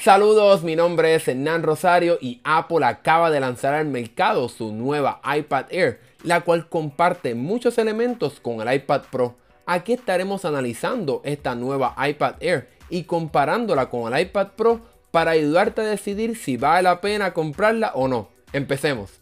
Saludos, mi nombre es Hernán Rosario y Apple acaba de lanzar al mercado su nueva iPad Air, la cual comparte muchos elementos con el iPad Pro. Aquí estaremos analizando esta nueva iPad Air y comparándola con el iPad Pro para ayudarte a decidir si vale la pena comprarla o no. Empecemos.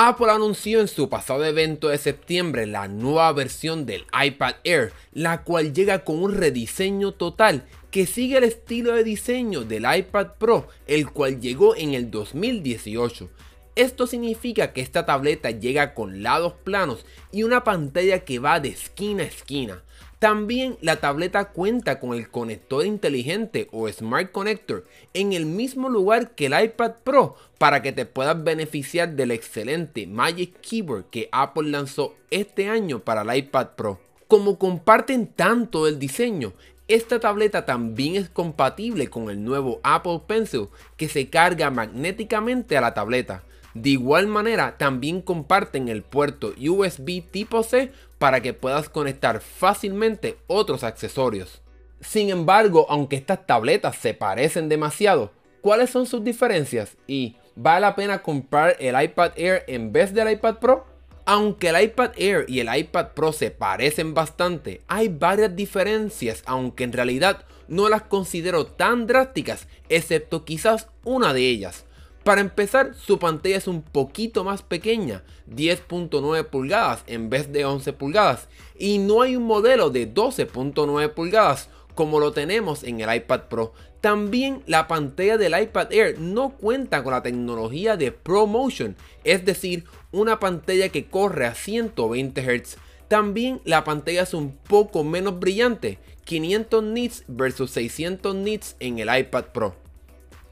Apple anunció en su pasado evento de septiembre la nueva versión del iPad Air, la cual llega con un rediseño total que sigue el estilo de diseño del iPad Pro, el cual llegó en el 2018. Esto significa que esta tableta llega con lados planos y una pantalla que va de esquina a esquina. También la tableta cuenta con el conector inteligente o Smart Connector en el mismo lugar que el iPad Pro para que te puedas beneficiar del excelente Magic Keyboard que Apple lanzó este año para el iPad Pro. Como comparten tanto el diseño, esta tableta también es compatible con el nuevo Apple Pencil que se carga magnéticamente a la tableta. De igual manera, también comparten el puerto USB tipo C para que puedas conectar fácilmente otros accesorios. Sin embargo, aunque estas tabletas se parecen demasiado, ¿cuáles son sus diferencias? ¿Y vale la pena comprar el iPad Air en vez del iPad Pro? Aunque el iPad Air y el iPad Pro se parecen bastante, hay varias diferencias, aunque en realidad no las considero tan drásticas, excepto quizás una de ellas. Para empezar, su pantalla es un poquito más pequeña, 10.9 pulgadas en vez de 11 pulgadas, y no hay un modelo de 12.9 pulgadas como lo tenemos en el iPad Pro. También la pantalla del iPad Air no cuenta con la tecnología de ProMotion, es decir, una pantalla que corre a 120 Hz. También la pantalla es un poco menos brillante, 500 nits versus 600 nits en el iPad Pro.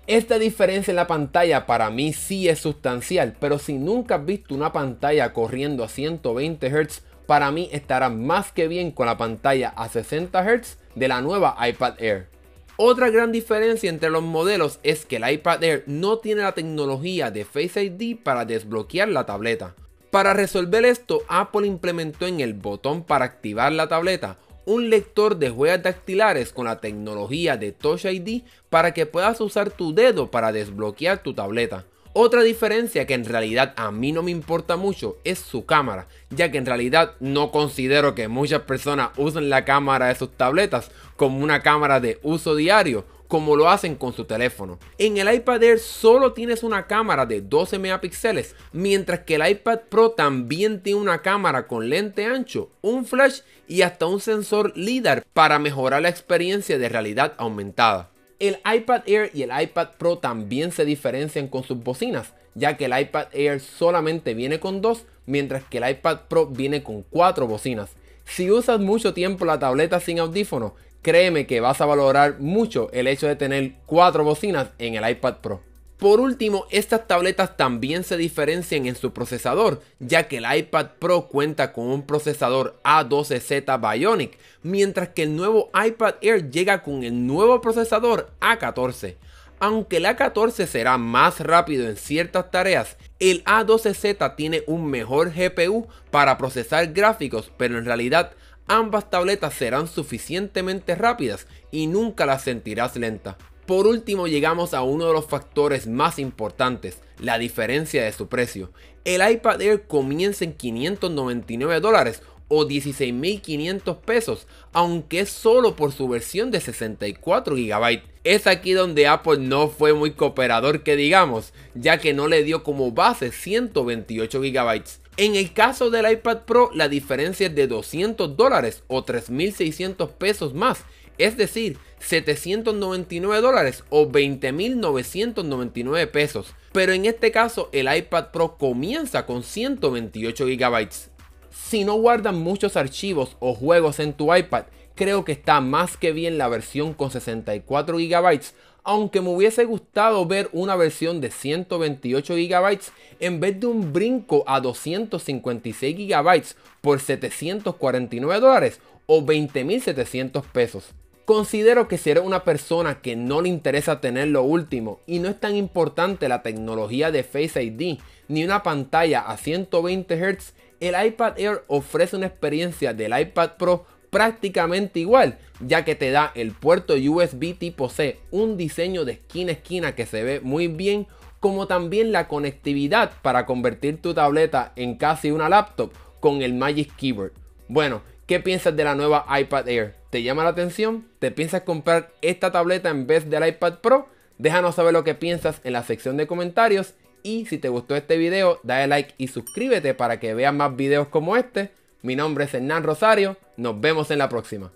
Esta diferencia en la pantalla para mí sí es sustancial, pero si nunca has visto una pantalla corriendo a 120 Hz, para mí estará más que bien con la pantalla a 60 Hz de la nueva iPad Air. Otra gran diferencia entre los modelos es que el iPad Air no tiene la tecnología de Face ID para desbloquear la tableta. Para resolver esto, Apple implementó en el botón para activar la tableta un lector de huellas dactilares con la tecnología de Touch ID para que puedas usar tu dedo para desbloquear tu tableta. Otra diferencia que en realidad a mí no me importa mucho es su cámara, ya que en realidad no considero que muchas personas usen la cámara de sus tabletas como una cámara de uso diario, como lo hacen con su teléfono. En el iPad Air solo tienes una cámara de 12 megapíxeles, mientras que el iPad Pro también tiene una cámara con lente ancho, un flash y hasta un sensor LIDAR para mejorar la experiencia de realidad aumentada. El iPad Air y el iPad Pro también se diferencian con sus bocinas, ya que el iPad Air solamente viene con dos, mientras que el iPad Pro viene con cuatro bocinas. Si usas mucho tiempo la tableta sin audífono, créeme que vas a valorar mucho el hecho de tener cuatro bocinas en el iPad Pro. Por último, estas tabletas también se diferencian en su procesador, ya que el iPad Pro cuenta con un procesador A12Z Bionic, mientras que el nuevo iPad Air llega con el nuevo procesador A14. Aunque el A14 será más rápido en ciertas tareas, el A12Z tiene un mejor GPU para procesar gráficos, pero en realidad ambas tabletas serán suficientemente rápidas y nunca las sentirás lenta. Por último llegamos a uno de los factores más importantes, la diferencia de su precio. El iPad Air comienza en 599 dólares o 16.500 pesos, aunque es solo por su versión de 64 GB. Es aquí donde Apple no fue muy cooperador que digamos, ya que no le dio como base 128 GB. En el caso del iPad Pro, la diferencia es de 200 dólares o 3.600 pesos más, es decir, 799 dólares o 20.999 pesos. Pero en este caso, el iPad Pro comienza con 128 GB. Si no guardan muchos archivos o juegos en tu iPad, creo que está más que bien la versión con 64 GB, aunque me hubiese gustado ver una versión de 128 GB en vez de un brinco a 256 GB por 749 dólares o 20.700 pesos. Considero que si eres una persona que no le interesa tener lo último y no es tan importante la tecnología de Face ID ni una pantalla a 120 Hz, el iPad Air ofrece una experiencia del iPad Pro prácticamente igual, ya que te da el puerto USB tipo C, un diseño de esquina a esquina que se ve muy bien, como también la conectividad para convertir tu tableta en casi una laptop con el Magic Keyboard. Bueno, ¿qué piensas de la nueva iPad Air? ¿Te llama la atención? ¿Te piensas comprar esta tableta en vez del iPad Pro? Déjanos saber lo que piensas en la sección de comentarios y si te gustó este video, dale like y suscríbete para que veas más videos como este. Mi nombre es Hernán Rosario, nos vemos en la próxima.